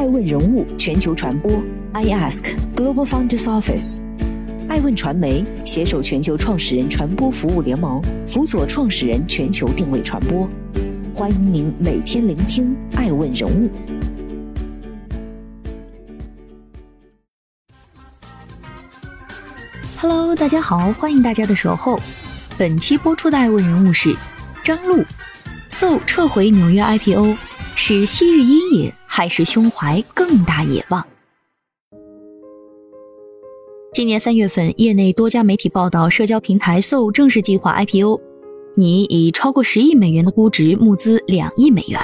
爱问人物全球传播，I Ask Global Founders Office，爱问传媒携手全球创始人传播服务联盟，辅佐创始人全球定位传播。欢迎您每天聆听爱问人物。Hello，大家好，欢迎大家的守候。本期播出的爱问人物是张璐，So 撤回纽约 IPO，是昔日阴影。还是胸怀更大野望。今年三月份，业内多家媒体报道，社交平台 Soul 正式计划 IPO，拟以超过十亿美元的估值募资两亿美元。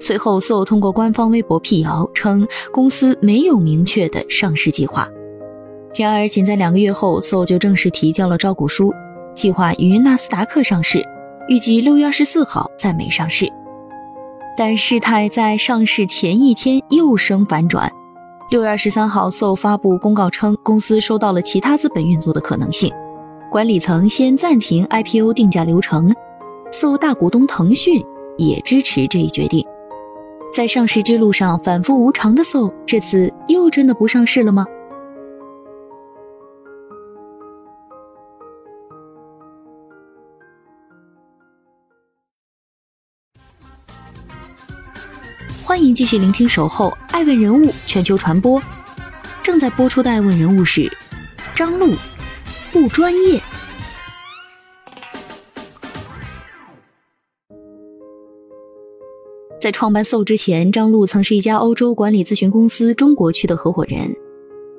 随后，Soul 通过官方微博辟谣称，公司没有明确的上市计划。然而，仅在两个月后，Soul 就正式提交了招股书，计划于纳斯达克上市，预计六月二十四号在美上市。但事态在上市前一天又生反转。六月二十三号，So 发布公告称，公司收到了其他资本运作的可能性，管理层先暂停 IPO 定价流程。So 大股东腾讯也支持这一决定。在上市之路上反复无常的 So，这次又真的不上市了吗？欢迎继续聆听《守候爱问人物全球传播》，正在播出的爱问人物是张璐，不专业。在创办 So 之前，张璐曾是一家欧洲管理咨询公司中国区的合伙人。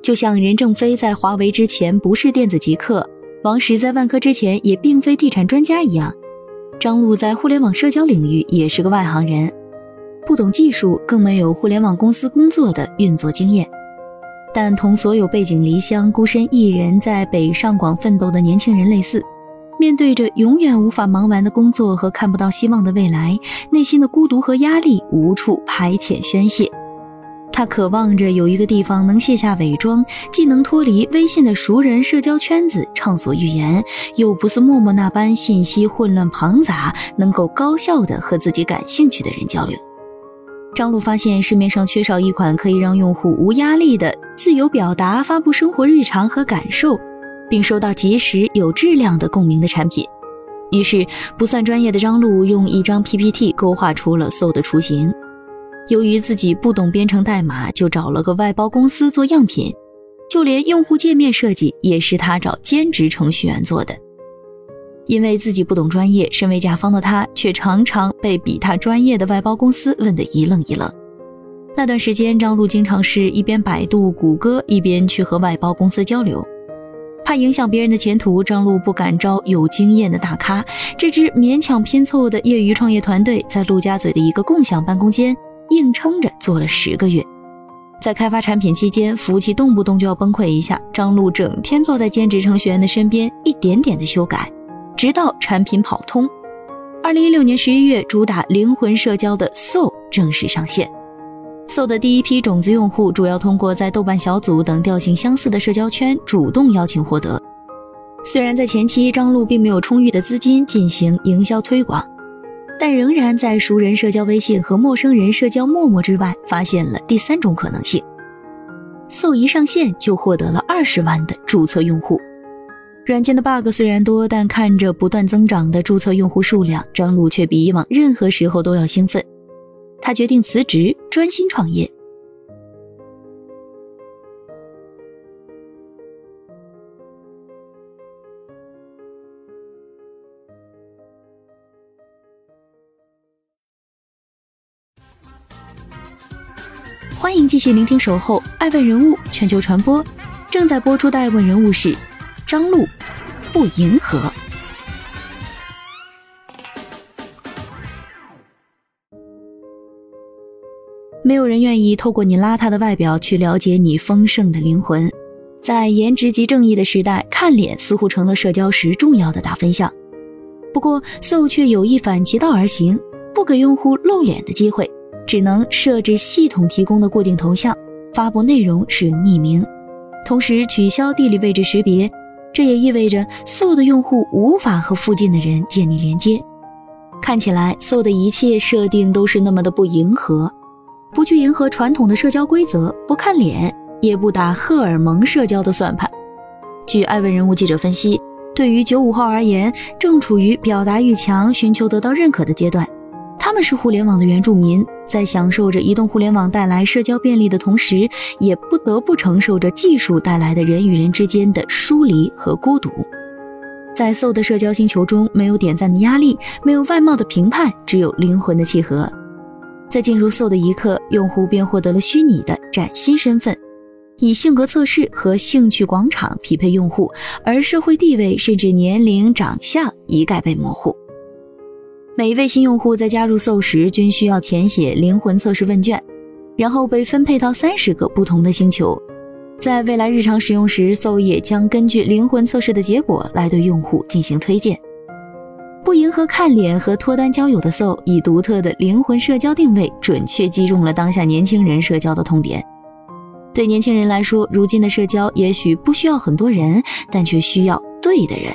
就像任正非在华为之前不是电子极客，王石在万科之前也并非地产专家一样，张璐在互联网社交领域也是个外行人。不懂技术，更没有互联网公司工作的运作经验。但同所有背井离乡、孤身一人在北上广奋斗的年轻人类似，面对着永远无法忙完的工作和看不到希望的未来，内心的孤独和压力无处排遣宣泄。他渴望着有一个地方能卸下伪装，既能脱离微信的熟人社交圈子畅所欲言，又不似陌陌那般信息混乱庞杂，能够高效的和自己感兴趣的人交流。张璐发现市面上缺少一款可以让用户无压力的自由表达、发布生活日常和感受，并收到及时有质量的共鸣的产品。于是，不算专业的张璐用一张 PPT 勾画出了 So 的雏形。由于自己不懂编程代码，就找了个外包公司做样品，就连用户界面设计也是他找兼职程序员做的。因为自己不懂专业，身为甲方的他却常常被比他专业的外包公司问得一愣一愣。那段时间，张璐经常是一边百度、谷歌，一边去和外包公司交流。怕影响别人的前途，张璐不敢招有经验的大咖。这支勉强拼凑的业余创业团队，在陆家嘴的一个共享办公间硬撑着做了十个月。在开发产品期间，服务器动不动就要崩溃一下，张璐整天坐在兼职程序员的身边，一点点的修改。直到产品跑通，二零一六年十一月，主打灵魂社交的 So 正式上线。So 的第一批种子用户主要通过在豆瓣小组等调性相似的社交圈主动邀请获得。虽然在前期张璐并没有充裕的资金进行营销推广，但仍然在熟人社交微信和陌生人社交陌陌之外发现了第三种可能性。So 一上线就获得了二十万的注册用户。软件的 bug 虽然多，但看着不断增长的注册用户数量，张璐却比以往任何时候都要兴奋。他决定辞职，专心创业。欢迎继续聆听《守候爱问人物全球传播》，正在播出的爱问人物是张璐。不迎合，没有人愿意透过你邋遢的外表去了解你丰盛的灵魂。在颜值即正义的时代，看脸似乎成了社交时重要的打分项。不过，So 却有意反其道而行，不给用户露脸的机会，只能设置系统提供的固定头像，发布内容使用匿名，同时取消地理位置识别。这也意味着 So 的用户无法和附近的人建立连接。看起来 So 的一切设定都是那么的不迎合。不去迎合传统的社交规则，不看脸，也不打荷尔蒙社交的算盘。据艾问人物记者分析，对于九五后而言，正处于表达欲强、寻求得到认可的阶段。他们是互联网的原住民，在享受着移动互联网带来社交便利的同时，也不得不承受着技术带来的人与人之间的疏离和孤独。在 SO 的社交星球中，没有点赞的压力，没有外貌的评判，只有灵魂的契合。在进入 SO 的一刻，用户便获得了虚拟的崭新身份，以性格测试和兴趣广场匹配用户，而社会地位甚至年龄、长相一概被模糊。每一位新用户在加入 Soul 时，均需要填写灵魂测试问卷，然后被分配到三十个不同的星球。在未来日常使用时，Soul 也将根据灵魂测试的结果来对用户进行推荐。不迎合看脸和脱单交友的 Soul，以独特的灵魂社交定位，准确击中了当下年轻人社交的痛点。对年轻人来说，如今的社交也许不需要很多人，但却需要对的人。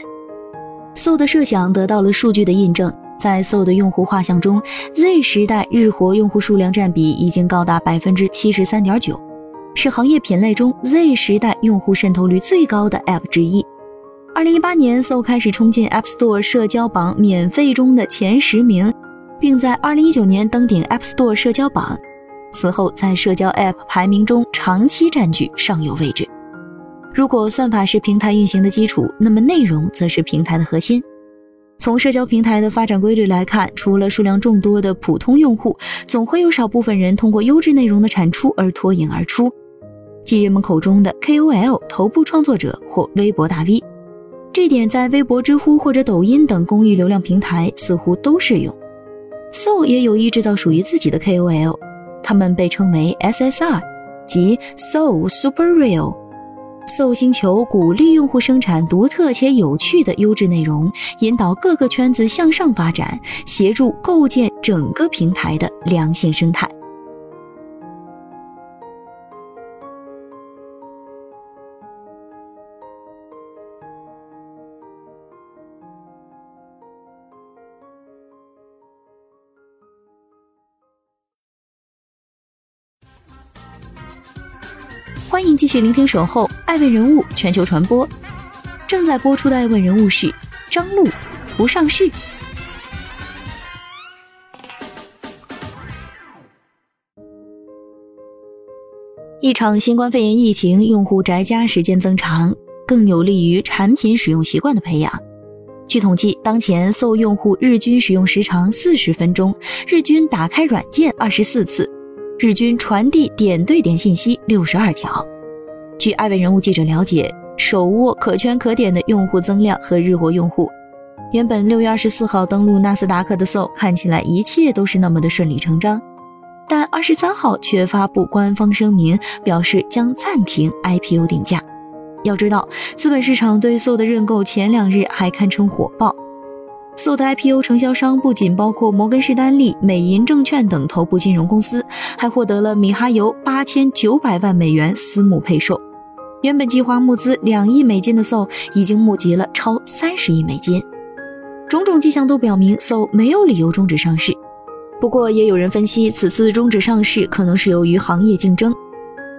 Soul 的设想得到了数据的印证。在 SO 的用户画像中，Z 时代日活用户数量占比已经高达百分之七十三点九，是行业品类中 Z 时代用户渗透率最高的 App 之一。二零一八年，SO 开始冲进 App Store 社交榜免费中的前十名，并在二零一九年登顶 App Store 社交榜，此后在社交 App 排名中长期占据上游位置。如果算法是平台运行的基础，那么内容则是平台的核心。从社交平台的发展规律来看，除了数量众多的普通用户，总会有少部分人通过优质内容的产出而脱颖而出，即人们口中的 KOL 头部创作者或微博大 V。这点在微博、知乎或者抖音等公益流量平台似乎都适用。SO 也有意制造属于自己的 KOL，他们被称为 SSR，即 SO Super Real。SO 星球鼓励用户生产独特且有趣的优质内容，引导各个圈子向上发展，协助构建整个平台的良性生态。欢迎继续聆听《守候爱问人物全球传播》，正在播出的爱问人物是张璐，不上市。一场新冠肺炎疫情，用户宅家时间增长，更有利于产品使用习惯的培养。据统计，当前 SO 用户日均使用时长四十分钟，日均打开软件二十四次。日均传递点对点信息六十二条。据艾问人物记者了解，手握可圈可点的用户增量和日活用户，原本六月二十四号登陆纳斯达克的 SO 看起来一切都是那么的顺理成章，但二十三号却发布官方声明，表示将暂停 IPO 定价。要知道，资本市场对 SO 的认购前两日还堪称火爆。SO 的 IPO 承销商不仅包括摩根士丹利、美银证券等头部金融公司，还获得了米哈游八千九百万美元私募配售。原本计划募资两亿美金的 SO 已经募集了超三十亿美金。种种迹象都表明 SO 没有理由终止上市。不过，也有人分析，此次终止上市可能是由于行业竞争。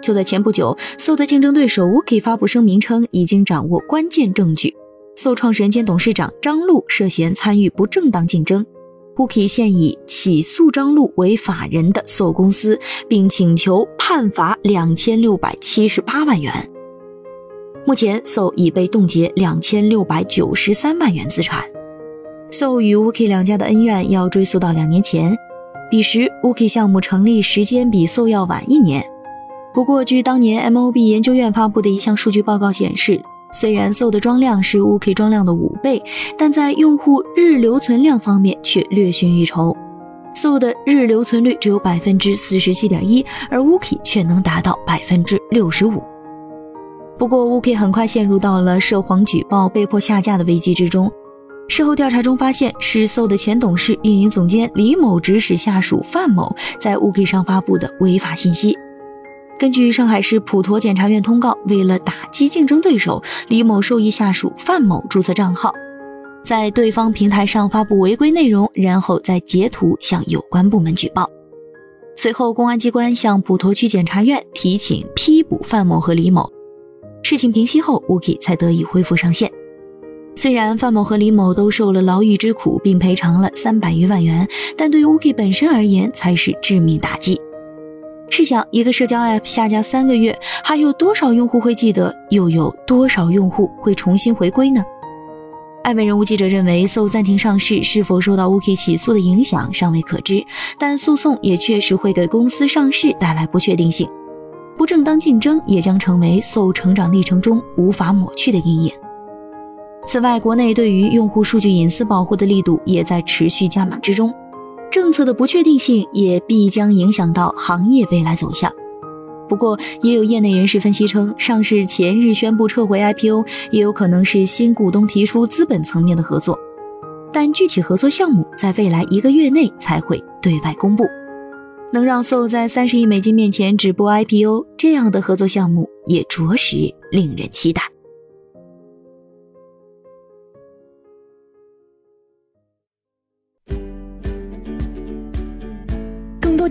就在前不久，SO 的竞争对手 Wookie 发布声明称，已经掌握关键证据。SO 创始人兼董事长张璐涉嫌参与不正当竞争，Wuki 现已起诉张璐为法人的 SO 公司，并请求判罚两千六百七十八万元。目前，SO 已被冻结两千六百九十三万元资产。SO 与 Wuki 两家的恩怨要追溯到两年前，彼时 Wuki 项目成立时间比 SO 要晚一年。不过，据当年 MOB 研究院发布的一项数据报告显示。虽然 sol 的装量是 Wiki 装量的五倍，但在用户日留存量方面却略逊一筹。sol 的日留存率只有百分之四十七点一，而 Wiki 却能达到百分之六十五。不过 Wiki 很快陷入到了涉黄举报、被迫下架的危机之中。事后调查中发现，是 sol 的前董事、运营总监李某指使下属范某在 Wiki 上发布的违法信息。根据上海市普陀检察院通告，为了打击竞争对手，李某授意下属范某注册账号，在对方平台上发布违规内容，然后再截图向有关部门举报。随后，公安机关向普陀区检察院提请批捕范某和李某。事情平息后，Uki 才得以恢复上线。虽然范某和李某都受了牢狱之苦，并赔偿了三百余万元，但对于 Uki 本身而言才是致命打击。试想，一个社交 App 下架三个月，还有多少用户会记得？又有多少用户会重新回归呢？艾美人物记者认为，So 暂停上市是否受到 Uki 起诉的影响尚未可知，但诉讼也确实会给公司上市带来不确定性。不正当竞争也将成为 So 成长历程中无法抹去的阴影。此外，国内对于用户数据隐私保护的力度也在持续加码之中，政策的不确定性也必将影响到行业未来走向。不过，也有业内人士分析称，上市前日宣布撤回 IPO，也有可能是新股东提出资本层面的合作，但具体合作项目在未来一个月内才会对外公布。能让 So 在三十亿美金面前止步 IPO，这样的合作项目也着实令人期待。